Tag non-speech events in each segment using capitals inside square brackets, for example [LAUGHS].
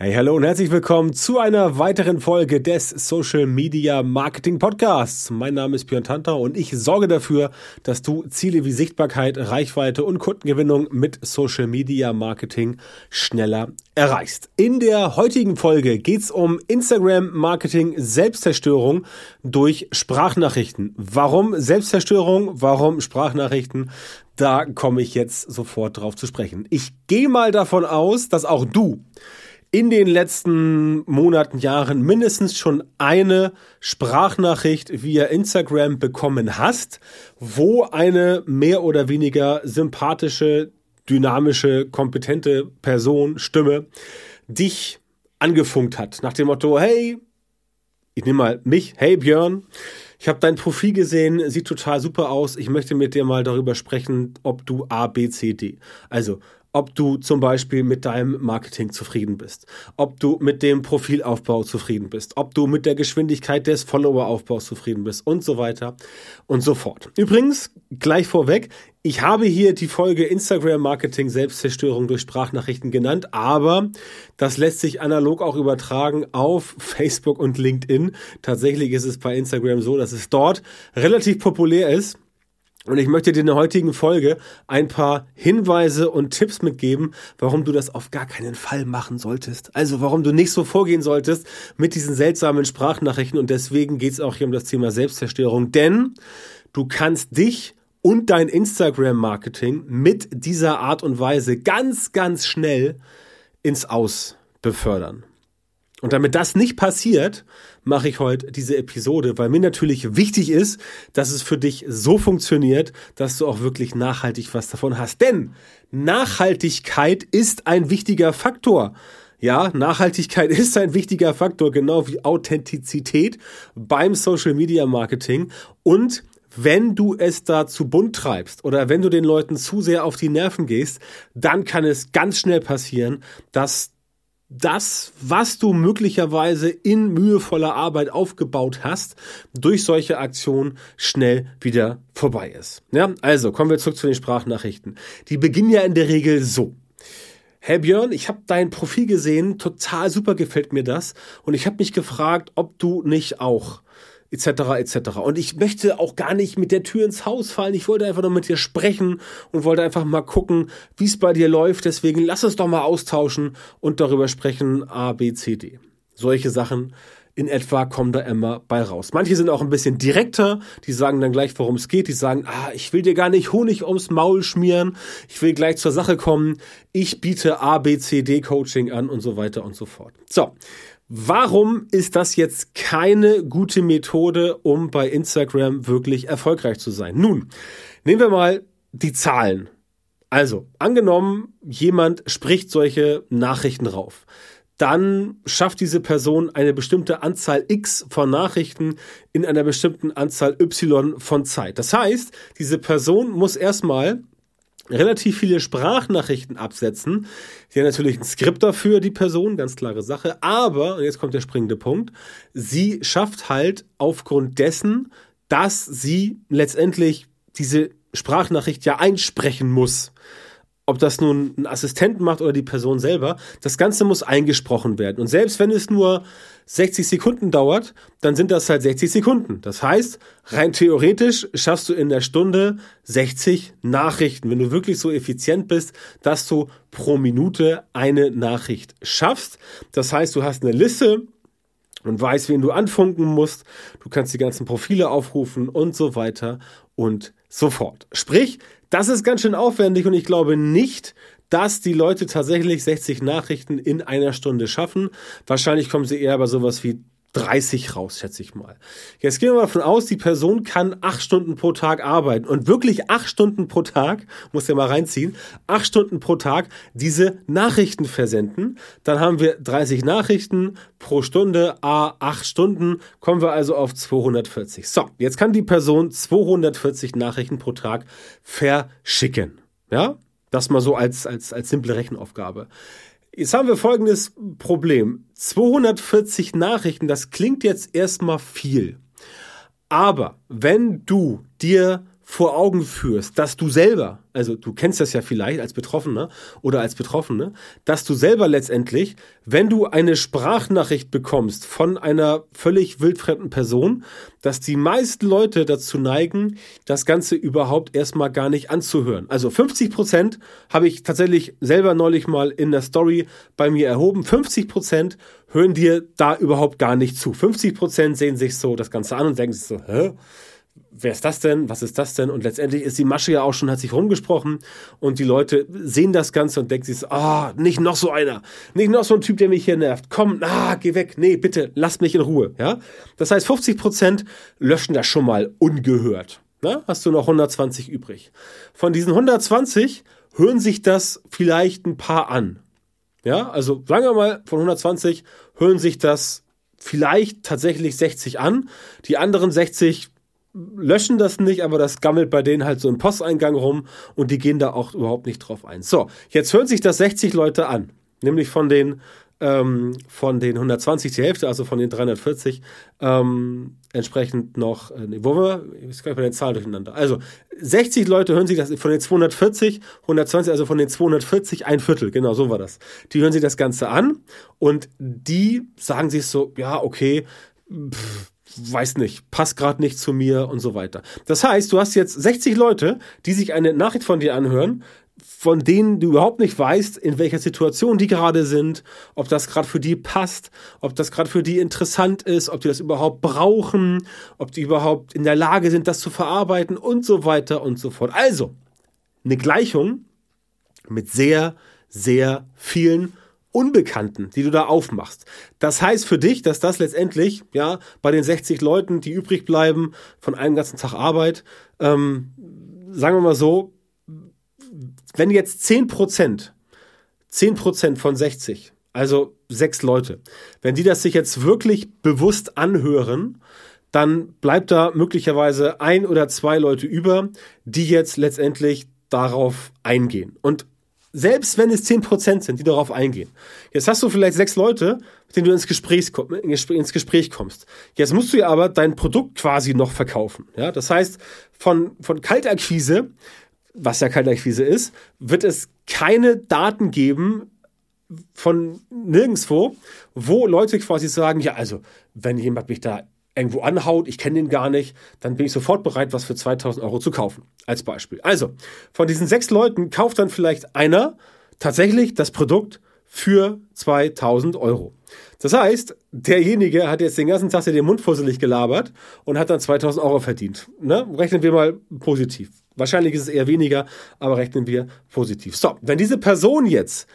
Hey, hallo und herzlich willkommen zu einer weiteren Folge des Social Media Marketing Podcasts. Mein Name ist Björn Tanter und ich sorge dafür, dass du Ziele wie Sichtbarkeit, Reichweite und Kundengewinnung mit Social Media Marketing schneller erreichst. In der heutigen Folge geht's um Instagram Marketing Selbstzerstörung durch Sprachnachrichten. Warum Selbstzerstörung? Warum Sprachnachrichten? Da komme ich jetzt sofort drauf zu sprechen. Ich gehe mal davon aus, dass auch du in den letzten Monaten, Jahren mindestens schon eine Sprachnachricht via Instagram bekommen hast, wo eine mehr oder weniger sympathische, dynamische, kompetente Person, Stimme dich angefunkt hat. Nach dem Motto, hey, ich nehme mal mich, hey Björn, ich habe dein Profil gesehen, sieht total super aus. Ich möchte mit dir mal darüber sprechen, ob du A, B, C, D. Also ob du zum Beispiel mit deinem Marketing zufrieden bist, ob du mit dem Profilaufbau zufrieden bist, ob du mit der Geschwindigkeit des Followeraufbaus zufrieden bist und so weiter und so fort. Übrigens, gleich vorweg, ich habe hier die Folge Instagram Marketing Selbstzerstörung durch Sprachnachrichten genannt, aber das lässt sich analog auch übertragen auf Facebook und LinkedIn. Tatsächlich ist es bei Instagram so, dass es dort relativ populär ist und ich möchte dir in der heutigen Folge ein paar Hinweise und Tipps mitgeben, warum du das auf gar keinen Fall machen solltest. Also warum du nicht so vorgehen solltest mit diesen seltsamen Sprachnachrichten. Und deswegen geht es auch hier um das Thema Selbstzerstörung. Denn du kannst dich und dein Instagram-Marketing mit dieser Art und Weise ganz, ganz schnell ins Aus befördern. Und damit das nicht passiert, mache ich heute diese Episode, weil mir natürlich wichtig ist, dass es für dich so funktioniert, dass du auch wirklich nachhaltig was davon hast. Denn Nachhaltigkeit ist ein wichtiger Faktor. Ja, Nachhaltigkeit [LAUGHS] ist ein wichtiger Faktor, genau wie Authentizität beim Social Media Marketing. Und wenn du es da zu bunt treibst oder wenn du den Leuten zu sehr auf die Nerven gehst, dann kann es ganz schnell passieren, dass das, was du möglicherweise in mühevoller Arbeit aufgebaut hast, durch solche Aktionen schnell wieder vorbei ist. Ja, also kommen wir zurück zu den Sprachnachrichten. Die beginnen ja in der Regel so. Hey Björn, ich habe dein Profil gesehen, total super gefällt mir das und ich habe mich gefragt, ob du nicht auch etc. etc. Und ich möchte auch gar nicht mit der Tür ins Haus fallen. Ich wollte einfach nur mit dir sprechen und wollte einfach mal gucken, wie es bei dir läuft. Deswegen lass uns doch mal austauschen und darüber sprechen A, B, C, D. Solche Sachen in etwa kommen da immer bei raus. Manche sind auch ein bisschen direkter, die sagen dann gleich, worum es geht. Die sagen, ah, ich will dir gar nicht Honig ums Maul schmieren, ich will gleich zur Sache kommen, ich biete A, B, C, D Coaching an und so weiter und so fort. So, Warum ist das jetzt keine gute Methode, um bei Instagram wirklich erfolgreich zu sein? Nun, nehmen wir mal die Zahlen. Also, angenommen, jemand spricht solche Nachrichten rauf. Dann schafft diese Person eine bestimmte Anzahl X von Nachrichten in einer bestimmten Anzahl Y von Zeit. Das heißt, diese Person muss erstmal relativ viele Sprachnachrichten absetzen. Sie hat natürlich ein Skript dafür, die Person, ganz klare Sache. Aber, und jetzt kommt der springende Punkt, sie schafft halt aufgrund dessen, dass sie letztendlich diese Sprachnachricht ja einsprechen muss ob das nun ein Assistent macht oder die Person selber, das Ganze muss eingesprochen werden. Und selbst wenn es nur 60 Sekunden dauert, dann sind das halt 60 Sekunden. Das heißt, rein theoretisch schaffst du in der Stunde 60 Nachrichten, wenn du wirklich so effizient bist, dass du pro Minute eine Nachricht schaffst. Das heißt, du hast eine Liste und weißt, wen du anfunken musst. Du kannst die ganzen Profile aufrufen und so weiter und so fort. Sprich, das ist ganz schön aufwendig und ich glaube nicht, dass die Leute tatsächlich 60 Nachrichten in einer Stunde schaffen. Wahrscheinlich kommen sie eher bei sowas wie 30 raus, schätze ich mal. Jetzt gehen wir mal davon aus, die Person kann acht Stunden pro Tag arbeiten und wirklich acht Stunden pro Tag, muss ja mal reinziehen, acht Stunden pro Tag diese Nachrichten versenden. Dann haben wir 30 Nachrichten pro Stunde, a acht Stunden, kommen wir also auf 240. So, jetzt kann die Person 240 Nachrichten pro Tag verschicken. Ja, das mal so als, als, als simple Rechenaufgabe. Jetzt haben wir folgendes Problem. 240 Nachrichten, das klingt jetzt erstmal viel. Aber wenn du dir vor Augen führst, dass du selber, also du kennst das ja vielleicht als Betroffener oder als Betroffene, dass du selber letztendlich, wenn du eine Sprachnachricht bekommst von einer völlig wildfremden Person, dass die meisten Leute dazu neigen, das Ganze überhaupt erstmal gar nicht anzuhören. Also 50 Prozent habe ich tatsächlich selber neulich mal in der Story bei mir erhoben. 50 Prozent hören dir da überhaupt gar nicht zu. 50 Prozent sehen sich so das Ganze an und denken sich so, hä? Wer ist das denn? Was ist das denn? Und letztendlich ist die Masche ja auch schon, hat sich rumgesprochen und die Leute sehen das Ganze und denken sich ah, nicht noch so einer, nicht noch so ein Typ, der mich hier nervt. Komm, ah, geh weg. Nee, bitte, lass mich in Ruhe, ja? Das heißt, 50 Prozent löschen das schon mal ungehört. Na, hast du noch 120 übrig. Von diesen 120 hören sich das vielleicht ein paar an. Ja, also sagen wir mal, von 120 hören sich das vielleicht tatsächlich 60 an. Die anderen 60 löschen das nicht, aber das gammelt bei denen halt so im Posteingang rum und die gehen da auch überhaupt nicht drauf ein. So, jetzt hören sich das 60 Leute an, nämlich von den ähm, von den 120 die Hälfte, also von den 340, ähm, entsprechend noch, äh, nee, wo wir, ich kann bei den Zahlen durcheinander. Also 60 Leute hören sich das von den 240, 120, also von den 240 ein Viertel, genau so war das. Die hören sich das Ganze an und die sagen sich so, ja, okay, pff, weiß nicht, passt gerade nicht zu mir und so weiter. Das heißt, du hast jetzt 60 Leute, die sich eine Nachricht von dir anhören, von denen du überhaupt nicht weißt, in welcher Situation die gerade sind, ob das gerade für die passt, ob das gerade für die interessant ist, ob die das überhaupt brauchen, ob die überhaupt in der Lage sind, das zu verarbeiten und so weiter und so fort. Also, eine Gleichung mit sehr, sehr vielen Unbekannten, die du da aufmachst. Das heißt für dich, dass das letztendlich, ja, bei den 60 Leuten, die übrig bleiben von einem ganzen Tag Arbeit, ähm, sagen wir mal so, wenn jetzt 10 Prozent, 10 Prozent von 60, also sechs Leute, wenn die das sich jetzt wirklich bewusst anhören, dann bleibt da möglicherweise ein oder zwei Leute über, die jetzt letztendlich darauf eingehen. Und selbst wenn es 10% sind, die darauf eingehen. Jetzt hast du vielleicht sechs Leute, mit denen du ins Gespräch, ins Gespräch kommst. Jetzt musst du ja aber dein Produkt quasi noch verkaufen. Ja, das heißt, von, von Kaltakquise, was ja Kaltakquise ist, wird es keine Daten geben, von nirgendswo, wo Leute quasi sagen, ja, also, wenn jemand mich da irgendwo anhaut, ich kenne den gar nicht, dann bin ich sofort bereit, was für 2000 Euro zu kaufen. Als Beispiel. Also, von diesen sechs Leuten kauft dann vielleicht einer tatsächlich das Produkt für 2000 Euro. Das heißt, derjenige hat jetzt den ganzen Tag den Mund fusselig gelabert und hat dann 2000 Euro verdient. Ne? Rechnen wir mal positiv. Wahrscheinlich ist es eher weniger, aber rechnen wir positiv. So, wenn diese Person jetzt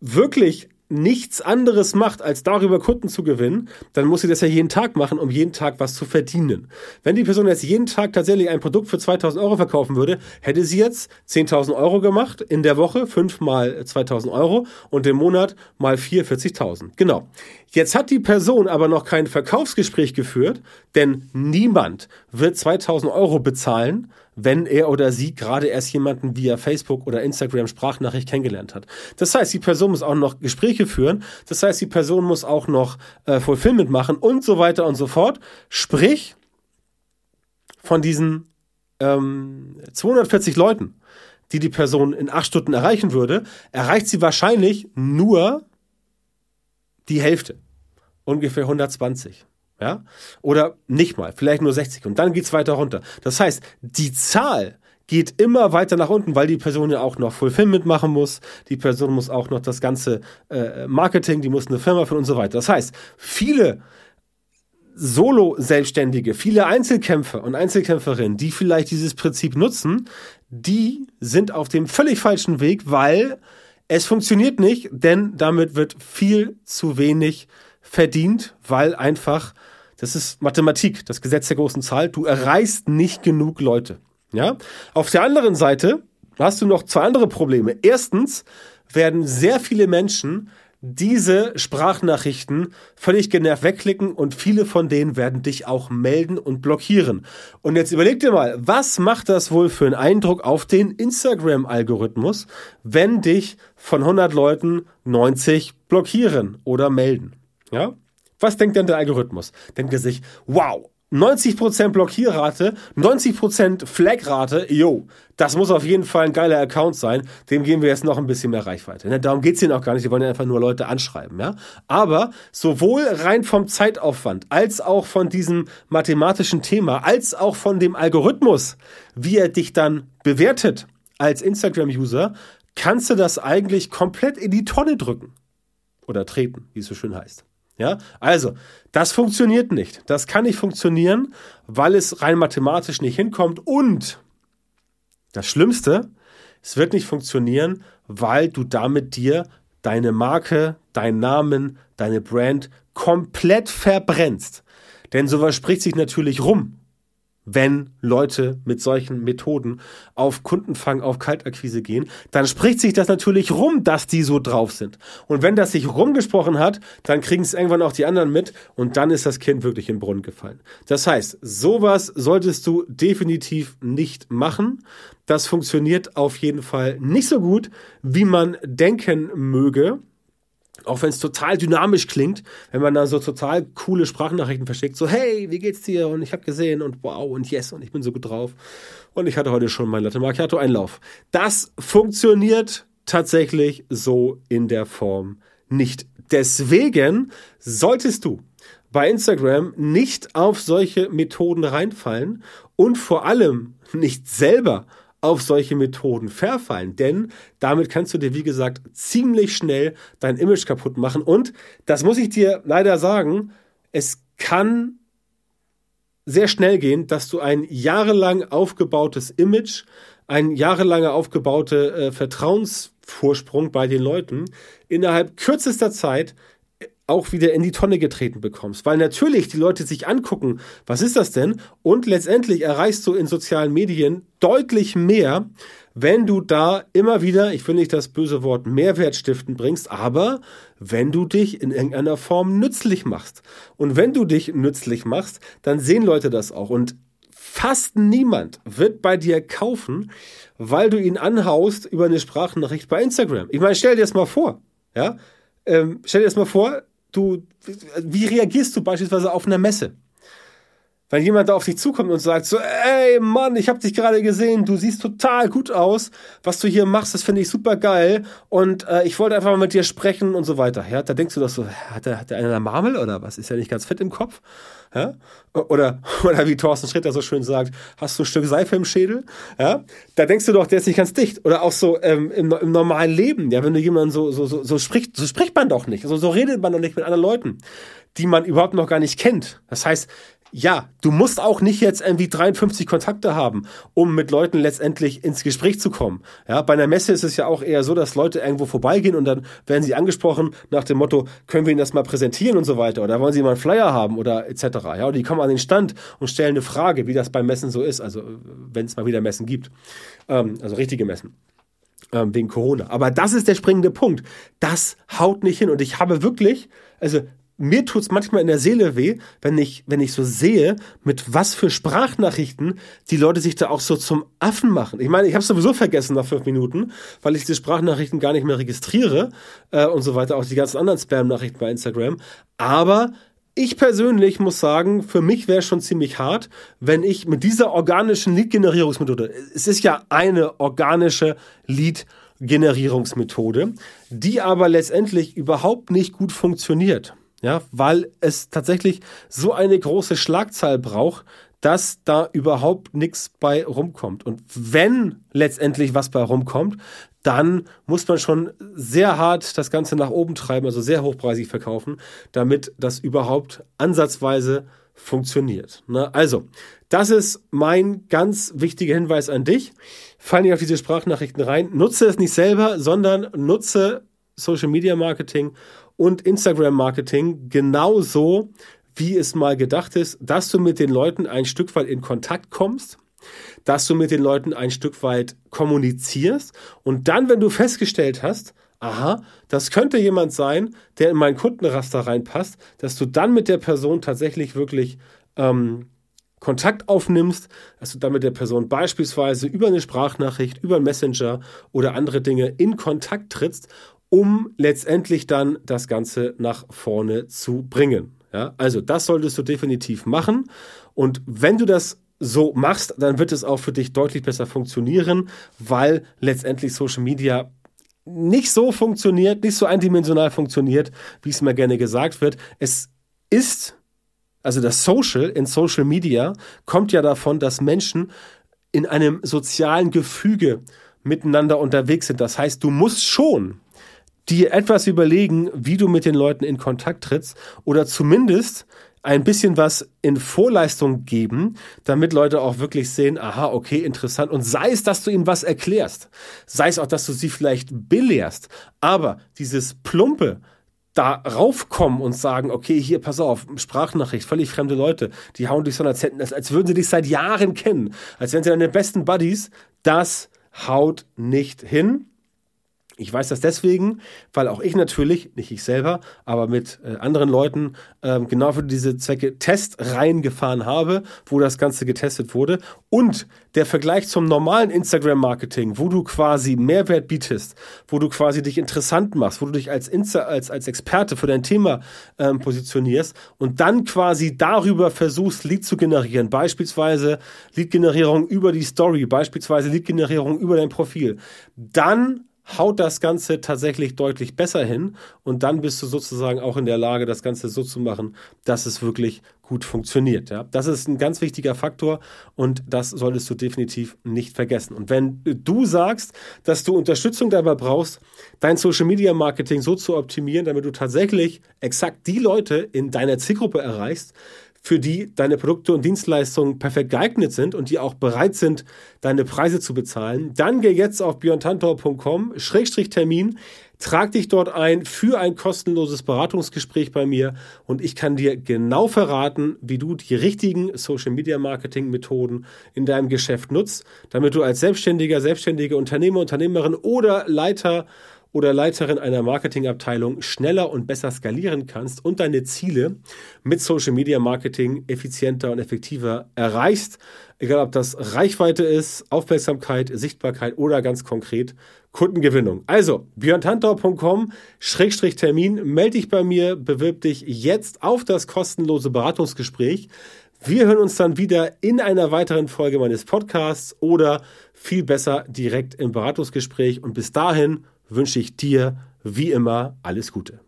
wirklich nichts anderes macht, als darüber Kunden zu gewinnen, dann muss sie das ja jeden Tag machen, um jeden Tag was zu verdienen. Wenn die Person jetzt jeden Tag tatsächlich ein Produkt für 2000 Euro verkaufen würde, hätte sie jetzt 10.000 Euro gemacht in der Woche, 5 mal 2000 Euro und im Monat mal 4, 40.000. Genau. Jetzt hat die Person aber noch kein Verkaufsgespräch geführt, denn niemand wird 2000 Euro bezahlen, wenn er oder sie gerade erst jemanden via Facebook oder Instagram Sprachnachricht kennengelernt hat. Das heißt, die Person muss auch noch Gespräche führen. Das heißt, die Person muss auch noch äh, Fulfillment machen und so weiter und so fort. Sprich, von diesen ähm, 240 Leuten, die die Person in acht Stunden erreichen würde, erreicht sie wahrscheinlich nur die Hälfte. Ungefähr 120 ja, oder nicht mal, vielleicht nur 60 und dann geht's weiter runter. Das heißt, die Zahl geht immer weiter nach unten, weil die Person ja auch noch Fulfillment machen muss, die Person muss auch noch das ganze äh, Marketing, die muss eine Firma führen und so weiter. Das heißt, viele Solo-Selbstständige, viele Einzelkämpfer und Einzelkämpferinnen, die vielleicht dieses Prinzip nutzen, die sind auf dem völlig falschen Weg, weil es funktioniert nicht, denn damit wird viel zu wenig verdient, weil einfach das ist Mathematik, das Gesetz der großen Zahl. Du erreichst nicht genug Leute. Ja? Auf der anderen Seite hast du noch zwei andere Probleme. Erstens werden sehr viele Menschen diese Sprachnachrichten völlig genervt wegklicken und viele von denen werden dich auch melden und blockieren. Und jetzt überleg dir mal, was macht das wohl für einen Eindruck auf den Instagram-Algorithmus, wenn dich von 100 Leuten 90 blockieren oder melden? Ja? Was denkt denn der Algorithmus? Denkt er sich, wow, 90% Blockierrate, 90% Flagrate, yo, das muss auf jeden Fall ein geiler Account sein. Dem geben wir jetzt noch ein bisschen mehr Reichweite. Ne? Darum geht's hier auch gar nicht. Wir wollen ja einfach nur Leute anschreiben. Ja? Aber sowohl rein vom Zeitaufwand, als auch von diesem mathematischen Thema, als auch von dem Algorithmus, wie er dich dann bewertet als Instagram-User, kannst du das eigentlich komplett in die Tonne drücken. Oder treten, wie es so schön heißt. Ja, also, das funktioniert nicht. Das kann nicht funktionieren, weil es rein mathematisch nicht hinkommt. Und das Schlimmste, es wird nicht funktionieren, weil du damit dir deine Marke, deinen Namen, deine Brand komplett verbrennst. Denn sowas spricht sich natürlich rum wenn Leute mit solchen Methoden auf Kundenfang, auf Kaltakquise gehen, dann spricht sich das natürlich rum, dass die so drauf sind. Und wenn das sich rumgesprochen hat, dann kriegen es irgendwann auch die anderen mit und dann ist das Kind wirklich in den Brunnen gefallen. Das heißt, sowas solltest du definitiv nicht machen. Das funktioniert auf jeden Fall nicht so gut, wie man denken möge. Auch wenn es total dynamisch klingt, wenn man da so total coole Sprachnachrichten verschickt, so hey, wie geht's dir? Und ich habe gesehen und wow und yes und ich bin so gut drauf. Und ich hatte heute schon mein Latte Macchiato Einlauf. Das funktioniert tatsächlich so in der Form nicht. Deswegen solltest du bei Instagram nicht auf solche Methoden reinfallen und vor allem nicht selber auf solche Methoden verfallen, denn damit kannst du dir, wie gesagt, ziemlich schnell dein Image kaputt machen. Und das muss ich dir leider sagen, es kann sehr schnell gehen, dass du ein jahrelang aufgebautes Image, ein jahrelang aufgebaute äh, Vertrauensvorsprung bei den Leuten innerhalb kürzester Zeit auch wieder in die Tonne getreten bekommst. Weil natürlich die Leute sich angucken, was ist das denn? Und letztendlich erreichst du in sozialen Medien deutlich mehr, wenn du da immer wieder, ich will nicht das böse Wort Mehrwert stiften bringst, aber wenn du dich in irgendeiner Form nützlich machst. Und wenn du dich nützlich machst, dann sehen Leute das auch. Und fast niemand wird bei dir kaufen, weil du ihn anhaust über eine Sprachnachricht bei Instagram. Ich meine, stell dir das mal vor, ja? Ähm, stell dir das mal vor, du, wie reagierst du beispielsweise auf einer Messe? Wenn jemand da auf dich zukommt und sagt so, ey Mann, ich habe dich gerade gesehen, du siehst total gut aus, was du hier machst, das finde ich super geil und äh, ich wollte einfach mal mit dir sprechen und so weiter. Ja, da denkst du doch so, hat der, hat der einer Marmel oder was? Ist ja nicht ganz fit im Kopf? Ja? Oder, [LAUGHS] oder wie Thorsten Schritter so schön sagt, hast du ein Stück Seife im Schädel? Ja? Da denkst du doch, der ist nicht ganz dicht. Oder auch so ähm, im, im normalen Leben, ja, wenn du jemanden so, so, so, so spricht, so spricht man doch nicht. Also so redet man doch nicht mit anderen Leuten, die man überhaupt noch gar nicht kennt. Das heißt, ja, du musst auch nicht jetzt irgendwie 53 Kontakte haben, um mit Leuten letztendlich ins Gespräch zu kommen. Ja, bei einer Messe ist es ja auch eher so, dass Leute irgendwo vorbeigehen und dann werden sie angesprochen nach dem Motto, können wir ihnen das mal präsentieren und so weiter oder wollen sie mal einen Flyer haben oder etc. Ja, oder die kommen an den Stand und stellen eine Frage, wie das beim Messen so ist, also wenn es mal wieder Messen gibt, ähm, also richtige Messen ähm, wegen Corona. Aber das ist der springende Punkt. Das haut nicht hin und ich habe wirklich, also mir tut's manchmal in der Seele weh, wenn ich, wenn ich so sehe, mit was für Sprachnachrichten die Leute sich da auch so zum Affen machen. Ich meine, ich habe sowieso vergessen nach fünf Minuten, weil ich die Sprachnachrichten gar nicht mehr registriere äh, und so weiter, auch die ganzen anderen Spam-Nachrichten bei Instagram. Aber ich persönlich muss sagen, für mich wäre schon ziemlich hart, wenn ich mit dieser organischen Lead-Generierungsmethode, es ist ja eine organische Lead-Generierungsmethode, die aber letztendlich überhaupt nicht gut funktioniert. Ja, weil es tatsächlich so eine große Schlagzahl braucht, dass da überhaupt nichts bei rumkommt. Und wenn letztendlich was bei rumkommt, dann muss man schon sehr hart das Ganze nach oben treiben, also sehr hochpreisig verkaufen, damit das überhaupt ansatzweise funktioniert. Ne? Also, das ist mein ganz wichtiger Hinweis an dich. Fall nicht auf diese Sprachnachrichten rein. Nutze es nicht selber, sondern nutze Social Media Marketing und Instagram-Marketing genauso, wie es mal gedacht ist, dass du mit den Leuten ein Stück weit in Kontakt kommst, dass du mit den Leuten ein Stück weit kommunizierst und dann, wenn du festgestellt hast, aha, das könnte jemand sein, der in mein Kundenraster reinpasst, dass du dann mit der Person tatsächlich wirklich ähm, Kontakt aufnimmst, dass du dann mit der Person beispielsweise über eine Sprachnachricht, über einen Messenger oder andere Dinge in Kontakt trittst um letztendlich dann das Ganze nach vorne zu bringen. Ja, also das solltest du definitiv machen. Und wenn du das so machst, dann wird es auch für dich deutlich besser funktionieren, weil letztendlich Social Media nicht so funktioniert, nicht so eindimensional funktioniert, wie es mir gerne gesagt wird. Es ist, also das Social in Social Media kommt ja davon, dass Menschen in einem sozialen Gefüge miteinander unterwegs sind. Das heißt, du musst schon dir etwas überlegen, wie du mit den Leuten in Kontakt trittst oder zumindest ein bisschen was in Vorleistung geben, damit Leute auch wirklich sehen, aha, okay, interessant. Und sei es, dass du ihnen was erklärst, sei es auch, dass du sie vielleicht belehrst, aber dieses plumpe, da raufkommen und sagen, okay, hier, pass auf, Sprachnachricht, völlig fremde Leute, die hauen dich so als, als würden sie dich seit Jahren kennen, als wären sie deine besten Buddies, das haut nicht hin. Ich weiß das deswegen, weil auch ich natürlich, nicht ich selber, aber mit äh, anderen Leuten ähm, genau für diese Zwecke Testreihen gefahren habe, wo das Ganze getestet wurde. Und der Vergleich zum normalen Instagram-Marketing, wo du quasi Mehrwert bietest, wo du quasi dich interessant machst, wo du dich als, Insta als, als Experte für dein Thema ähm, positionierst und dann quasi darüber versuchst, Lead zu generieren. Beispielsweise Lead-Generierung über die Story, beispielsweise Lead-Generierung über dein Profil. Dann haut das Ganze tatsächlich deutlich besser hin und dann bist du sozusagen auch in der Lage, das Ganze so zu machen, dass es wirklich gut funktioniert. Ja? Das ist ein ganz wichtiger Faktor und das solltest du definitiv nicht vergessen. Und wenn du sagst, dass du Unterstützung dabei brauchst, dein Social Media Marketing so zu optimieren, damit du tatsächlich exakt die Leute in deiner Zielgruppe erreichst, für die deine Produkte und Dienstleistungen perfekt geeignet sind und die auch bereit sind, deine Preise zu bezahlen, dann geh jetzt auf björntantor.com, Schrägstrich Termin, trag dich dort ein für ein kostenloses Beratungsgespräch bei mir und ich kann dir genau verraten, wie du die richtigen Social Media Marketing Methoden in deinem Geschäft nutzt, damit du als Selbstständiger, selbstständige Unternehmer, Unternehmerin oder Leiter oder Leiterin einer Marketingabteilung schneller und besser skalieren kannst und deine Ziele mit Social Media Marketing effizienter und effektiver erreichst. Egal ob das Reichweite ist, Aufmerksamkeit, Sichtbarkeit oder ganz konkret Kundengewinnung. Also björntantor.com Schrägstrich Termin, melde dich bei mir, bewirb dich jetzt auf das kostenlose Beratungsgespräch. Wir hören uns dann wieder in einer weiteren Folge meines Podcasts oder viel besser direkt im Beratungsgespräch und bis dahin wünsche ich dir wie immer alles Gute.